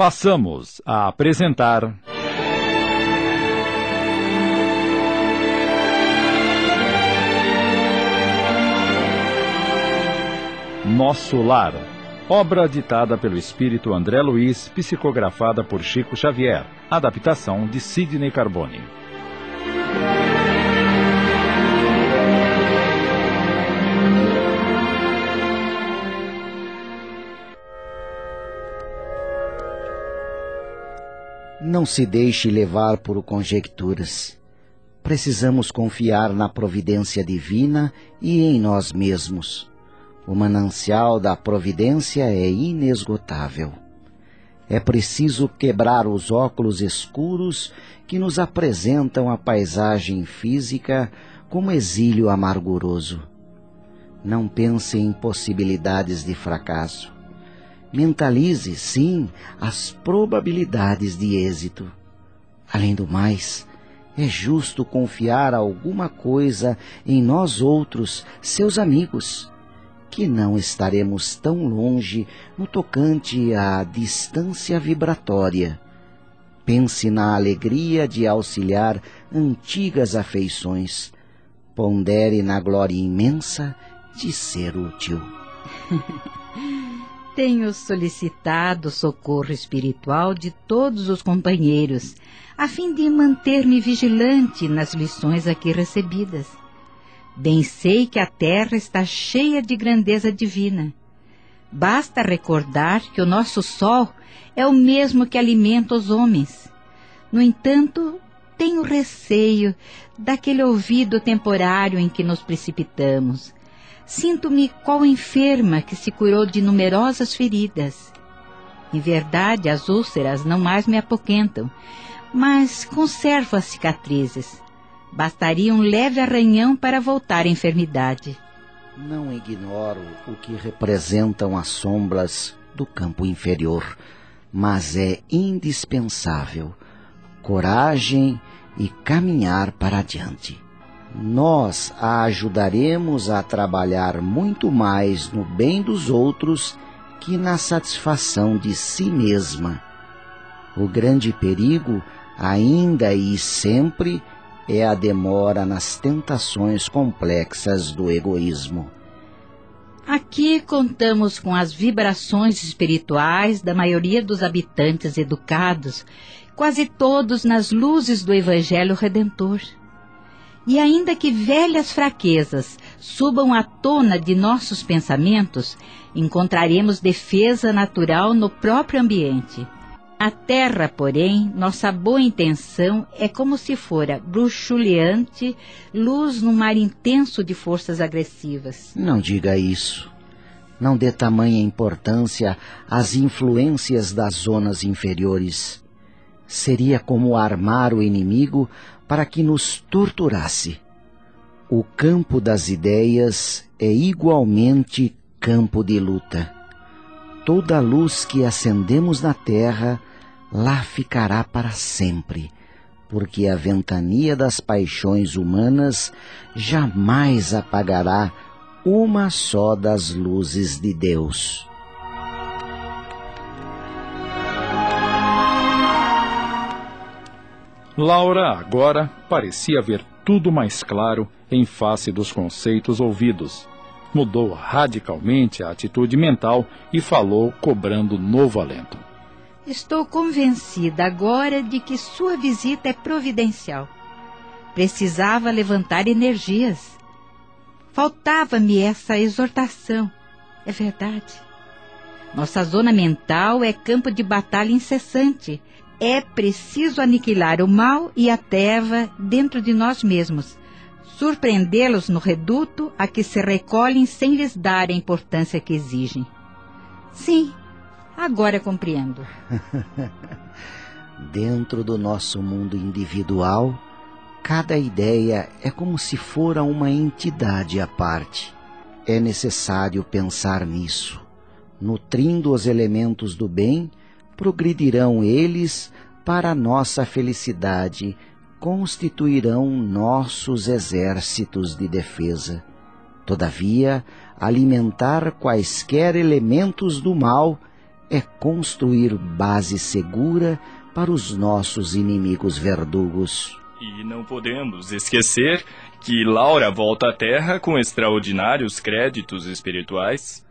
Passamos a apresentar. Nosso Lar. Obra ditada pelo espírito André Luiz, psicografada por Chico Xavier. Adaptação de Sidney Carbone. Não se deixe levar por conjecturas. Precisamos confiar na providência divina e em nós mesmos. O manancial da providência é inesgotável. É preciso quebrar os óculos escuros que nos apresentam a paisagem física como exílio amarguroso. Não pense em possibilidades de fracasso mentalize, sim, as probabilidades de êxito. Além do mais, é justo confiar alguma coisa em nós outros, seus amigos, que não estaremos tão longe no tocante à distância vibratória. Pense na alegria de auxiliar antigas afeições. Pondere na glória imensa de ser útil. tenho solicitado socorro espiritual de todos os companheiros, a fim de manter-me vigilante nas lições aqui recebidas. Bem sei que a terra está cheia de grandeza divina. Basta recordar que o nosso sol é o mesmo que alimenta os homens. No entanto, tenho receio daquele ouvido temporário em que nos precipitamos Sinto-me qual enferma que se curou de numerosas feridas. Em verdade, as úlceras não mais me apoquentam, mas conservo as cicatrizes. Bastaria um leve arranhão para voltar à enfermidade. Não ignoro o que representam as sombras do campo inferior, mas é indispensável coragem e caminhar para adiante nós a ajudaremos a trabalhar muito mais no bem dos outros que na satisfação de si mesma. O grande perigo, ainda e sempre, é a demora nas tentações complexas do egoísmo. Aqui contamos com as vibrações espirituais da maioria dos habitantes educados, quase todos nas luzes do Evangelho Redentor. E ainda que velhas fraquezas subam à tona de nossos pensamentos, encontraremos defesa natural no próprio ambiente. A terra, porém, nossa boa intenção é como se fora bruxuleante, luz no mar intenso de forças agressivas. Não diga isso. Não dê tamanha importância às influências das zonas inferiores. Seria como armar o inimigo para que nos torturasse. O campo das ideias é igualmente campo de luta. Toda a luz que acendemos na terra lá ficará para sempre, porque a ventania das paixões humanas jamais apagará uma só das luzes de Deus. Laura agora parecia ver tudo mais claro em face dos conceitos ouvidos. Mudou radicalmente a atitude mental e falou cobrando novo alento. Estou convencida agora de que sua visita é providencial. Precisava levantar energias. Faltava-me essa exortação. É verdade. Nossa zona mental é campo de batalha incessante é preciso aniquilar o mal e a treva dentro de nós mesmos, surpreendê-los no reduto a que se recolhem sem lhes dar a importância que exigem. Sim, agora compreendo. dentro do nosso mundo individual, cada ideia é como se fora uma entidade à parte. É necessário pensar nisso, nutrindo os elementos do bem progredirão eles para nossa felicidade, constituirão nossos exércitos de defesa. Todavia, alimentar quaisquer elementos do mal é construir base segura para os nossos inimigos verdugos. E não podemos esquecer que Laura volta à Terra com extraordinários créditos espirituais.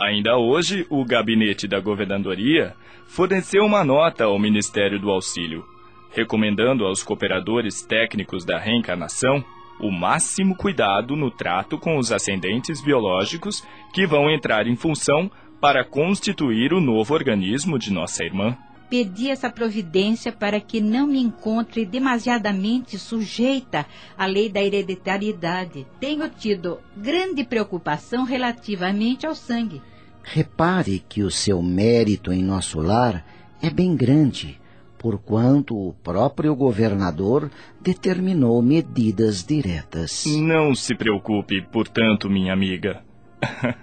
Ainda hoje, o gabinete da governadoria forneceu uma nota ao Ministério do Auxílio, recomendando aos cooperadores técnicos da reencarnação o máximo cuidado no trato com os ascendentes biológicos que vão entrar em função para constituir o novo organismo de nossa irmã. Pedi essa providência para que não me encontre demasiadamente sujeita à lei da hereditariedade. Tenho tido grande preocupação relativamente ao sangue. Repare que o seu mérito em nosso lar é bem grande porquanto o próprio governador determinou medidas diretas. Não se preocupe, portanto, minha amiga.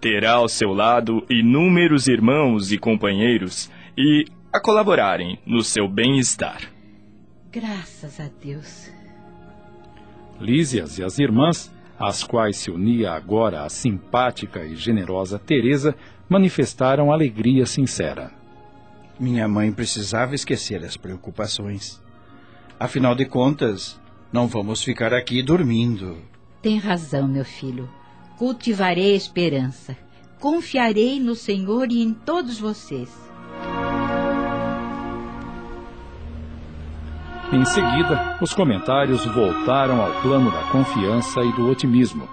Terá ao seu lado inúmeros irmãos e companheiros e a colaborarem no seu bem-estar. Graças a Deus. Lísias e as irmãs, às quais se unia agora a simpática e generosa Teresa, manifestaram alegria sincera. Minha mãe precisava esquecer as preocupações. Afinal de contas, não vamos ficar aqui dormindo. Tem razão, meu filho. Cultivarei a esperança. Confiarei no Senhor e em todos vocês. Em seguida, os comentários voltaram ao plano da confiança e do otimismo.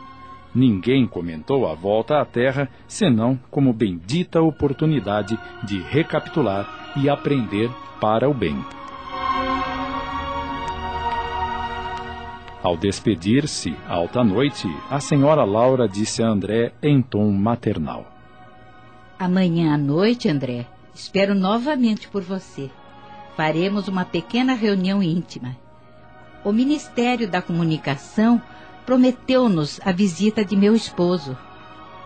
Ninguém comentou a volta à Terra senão como bendita oportunidade de recapitular e aprender para o bem. Ao despedir-se, alta noite, a senhora Laura disse a André em tom maternal: Amanhã à noite, André, espero novamente por você. Faremos uma pequena reunião íntima. O Ministério da Comunicação prometeu-nos a visita de meu esposo.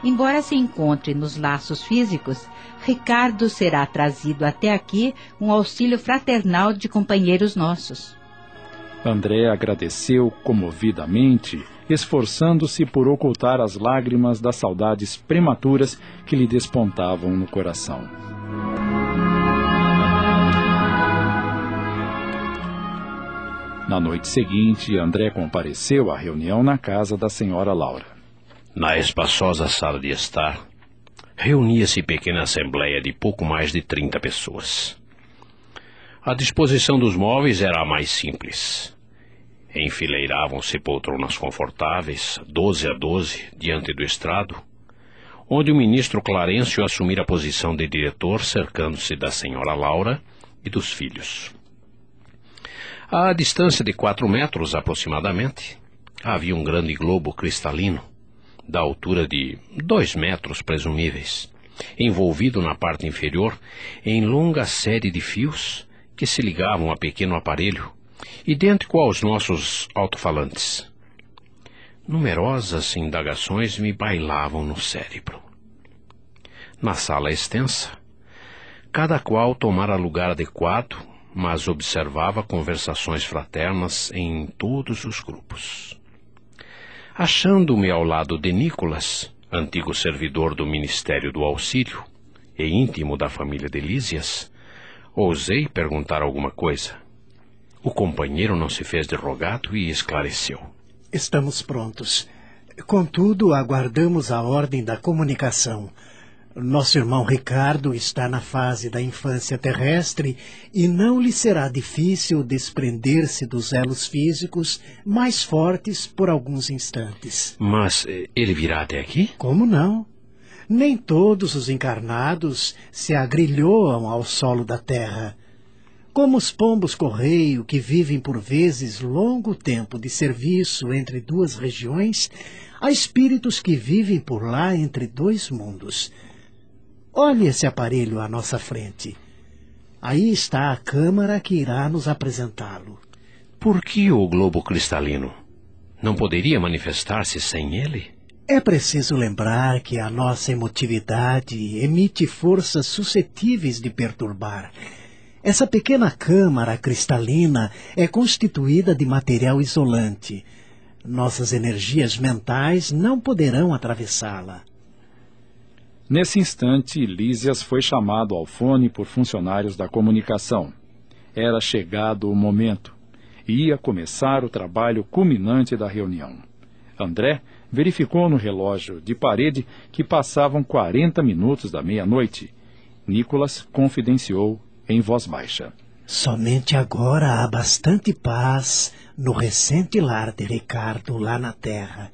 Embora se encontre nos laços físicos, Ricardo será trazido até aqui um auxílio fraternal de companheiros nossos. André agradeceu comovidamente, esforçando-se por ocultar as lágrimas das saudades prematuras que lhe despontavam no coração. Na noite seguinte, André compareceu à reunião na casa da senhora Laura. Na espaçosa sala de estar, reunia-se pequena assembleia de pouco mais de 30 pessoas. A disposição dos móveis era a mais simples. Enfileiravam-se poltronas confortáveis, doze a doze, diante do estrado, onde o ministro Clarencio assumira a posição de diretor, cercando-se da senhora Laura e dos filhos. À distância de quatro metros aproximadamente, havia um grande globo cristalino, da altura de dois metros presumíveis, envolvido na parte inferior em longa série de fios que se ligavam a pequeno aparelho, idêntico aos nossos alto-falantes. Numerosas indagações me bailavam no cérebro. Na sala extensa, cada qual tomara lugar adequado mas observava conversações fraternas em todos os grupos. Achando-me ao lado de Nicolas, antigo servidor do Ministério do Auxílio e íntimo da família de Lísias, ousei perguntar alguma coisa. O companheiro não se fez de rogado e esclareceu. Estamos prontos. Contudo, aguardamos a ordem da comunicação nosso irmão Ricardo está na fase da infância terrestre e não lhe será difícil desprender-se dos elos físicos mais fortes por alguns instantes. Mas eh, ele virá até aqui? Como não? Nem todos os encarnados se agrilhoam ao solo da terra. Como os pombos correio que vivem por vezes longo tempo de serviço entre duas regiões, há espíritos que vivem por lá entre dois mundos Olhe esse aparelho à nossa frente. Aí está a câmara que irá nos apresentá-lo. Por que o globo cristalino? Não poderia manifestar-se sem ele? É preciso lembrar que a nossa emotividade emite forças suscetíveis de perturbar. Essa pequena câmara cristalina é constituída de material isolante. Nossas energias mentais não poderão atravessá-la. Nesse instante, Lísias foi chamado ao fone por funcionários da comunicação. Era chegado o momento. Ia começar o trabalho culminante da reunião. André verificou no relógio de parede que passavam 40 minutos da meia-noite. Nicolas confidenciou em voz baixa. Somente agora há bastante paz no recente lar de Ricardo lá na terra.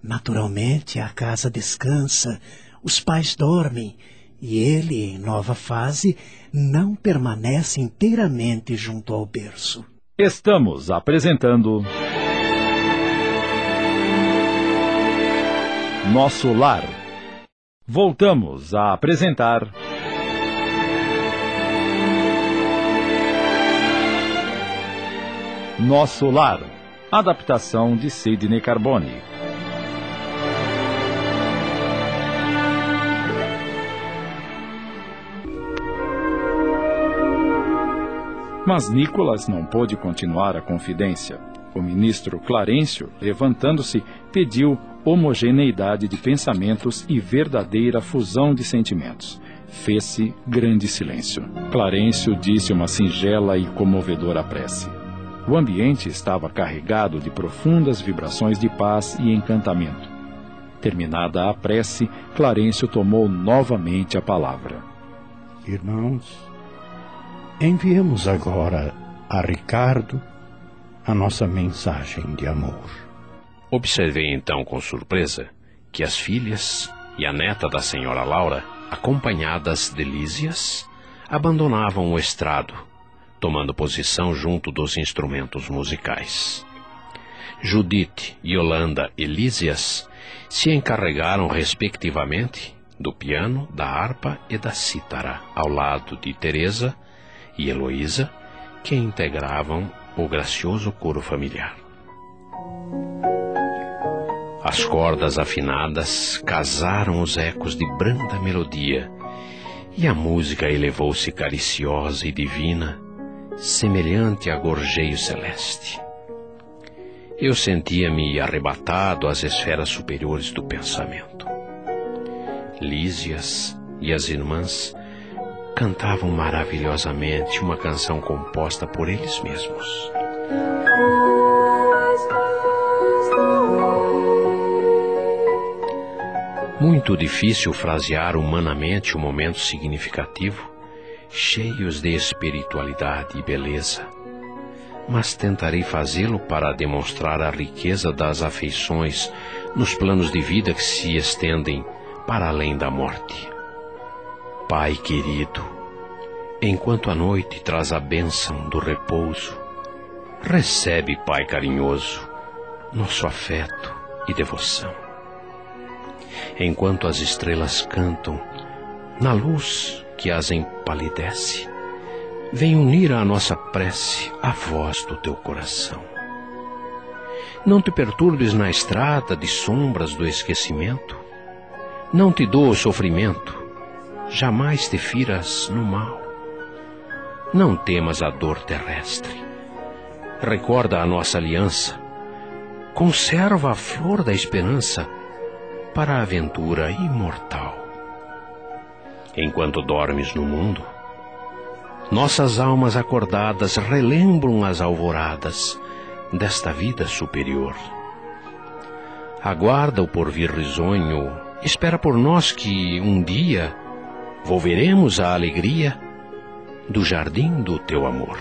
Naturalmente a casa descansa, os pais dormem e ele, em nova fase, não permanece inteiramente junto ao berço. Estamos apresentando. Nosso Lar. Voltamos a apresentar. Nosso Lar. Adaptação de Sidney Carbone. Mas Nicolas não pôde continuar a confidência. O ministro Clarencio, levantando-se, pediu homogeneidade de pensamentos e verdadeira fusão de sentimentos. Fez-se grande silêncio. Clarencio disse uma singela e comovedora prece. O ambiente estava carregado de profundas vibrações de paz e encantamento. Terminada a prece, Clarencio tomou novamente a palavra. Irmãos, Enviemos agora a Ricardo a nossa mensagem de amor. Observei então com surpresa que as filhas e a neta da senhora Laura, acompanhadas de Lísias, abandonavam o estrado, tomando posição junto dos instrumentos musicais. Judite, Yolanda e Lísias se encarregaram respectivamente do piano, da harpa e da cítara, ao lado de Teresa e Heloísa, que integravam o gracioso coro familiar. As cordas afinadas casaram os ecos de branda melodia, e a música elevou-se cariciosa e divina, semelhante a gorjeio celeste. Eu sentia-me arrebatado às esferas superiores do pensamento. Lísias e as irmãs cantavam maravilhosamente uma canção composta por eles mesmos. Muito difícil frasear humanamente um momento significativo, cheios de espiritualidade e beleza, mas tentarei fazê-lo para demonstrar a riqueza das afeições nos planos de vida que se estendem para além da morte. Pai querido, enquanto a noite traz a bênção do repouso, recebe, Pai carinhoso, nosso afeto e devoção. Enquanto as estrelas cantam, na luz que as empalidece, vem unir à nossa prece a voz do teu coração. Não te perturbes na estrada de sombras do esquecimento, não te dou o sofrimento, jamais te firas no mal. Não temas a dor terrestre. Recorda a nossa aliança. Conserva a flor da esperança para a aventura imortal. Enquanto dormes no mundo, nossas almas acordadas relembram as alvoradas desta vida superior. Aguarda o porvir risonho, espera por nós que um dia volveremos a alegria do jardim do teu amor.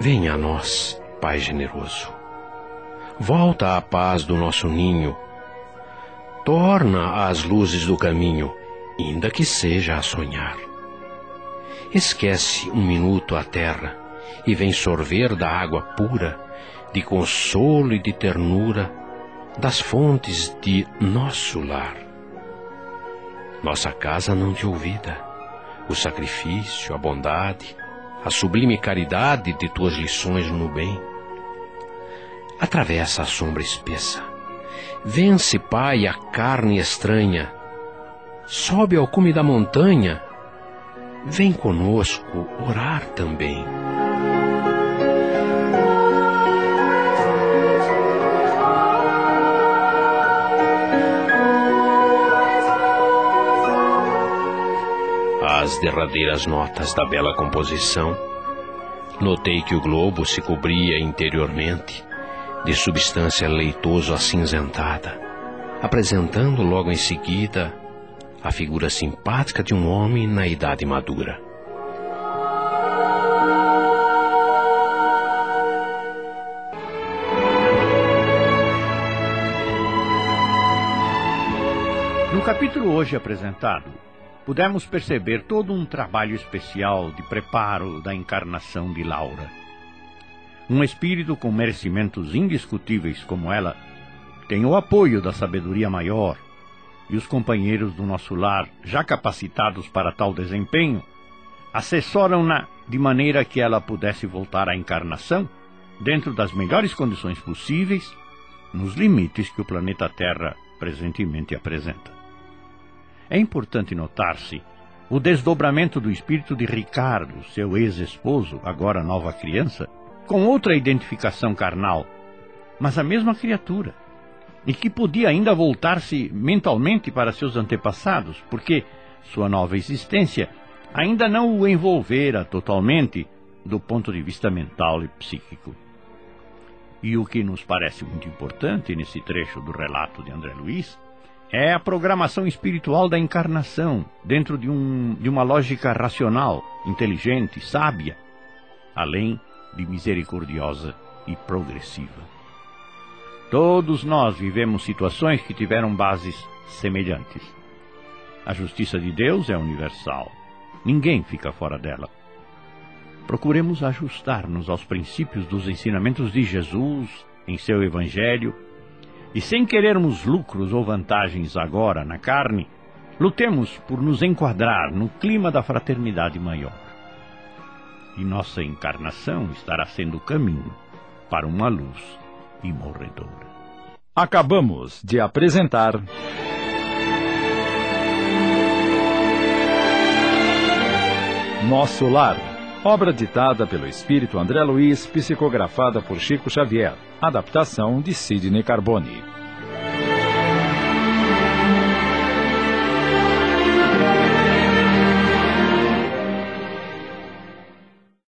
Venha a nós, Pai generoso. Volta a paz do nosso ninho. Torna as luzes do caminho, ainda que seja a sonhar. Esquece um minuto a terra e vem sorver da água pura, de consolo e de ternura, das fontes de nosso lar nossa casa não te ouvida. O sacrifício, a bondade, a sublime caridade de tuas lições no bem. Atravessa a sombra espessa. Vence, Pai, a carne estranha. Sobe ao cume da montanha. Vem conosco orar também. Derradeiras notas da bela composição, notei que o globo se cobria interiormente de substância leitoso acinzentada, apresentando logo em seguida a figura simpática de um homem na idade madura. No capítulo hoje apresentado, pudemos perceber todo um trabalho especial de preparo da encarnação de Laura. Um espírito com merecimentos indiscutíveis como ela tem o apoio da sabedoria maior e os companheiros do nosso lar, já capacitados para tal desempenho, assessoram-na de maneira que ela pudesse voltar à encarnação dentro das melhores condições possíveis, nos limites que o planeta Terra presentemente apresenta. É importante notar-se o desdobramento do espírito de Ricardo, seu ex-esposo, agora nova criança, com outra identificação carnal, mas a mesma criatura, e que podia ainda voltar-se mentalmente para seus antepassados, porque sua nova existência ainda não o envolvera totalmente do ponto de vista mental e psíquico. E o que nos parece muito importante nesse trecho do relato de André Luiz é a programação espiritual da encarnação, dentro de, um, de uma lógica racional, inteligente, sábia, além de misericordiosa e progressiva. Todos nós vivemos situações que tiveram bases semelhantes. A justiça de Deus é universal. Ninguém fica fora dela. Procuremos ajustar-nos aos princípios dos ensinamentos de Jesus em seu Evangelho e sem querermos lucros ou vantagens agora na carne, lutemos por nos enquadrar no clima da fraternidade maior. E nossa encarnação estará sendo o caminho para uma luz imorredora. Acabamos de apresentar. Nosso Lar, obra ditada pelo espírito André Luiz, psicografada por Chico Xavier. Adaptação de Sidney Carbone.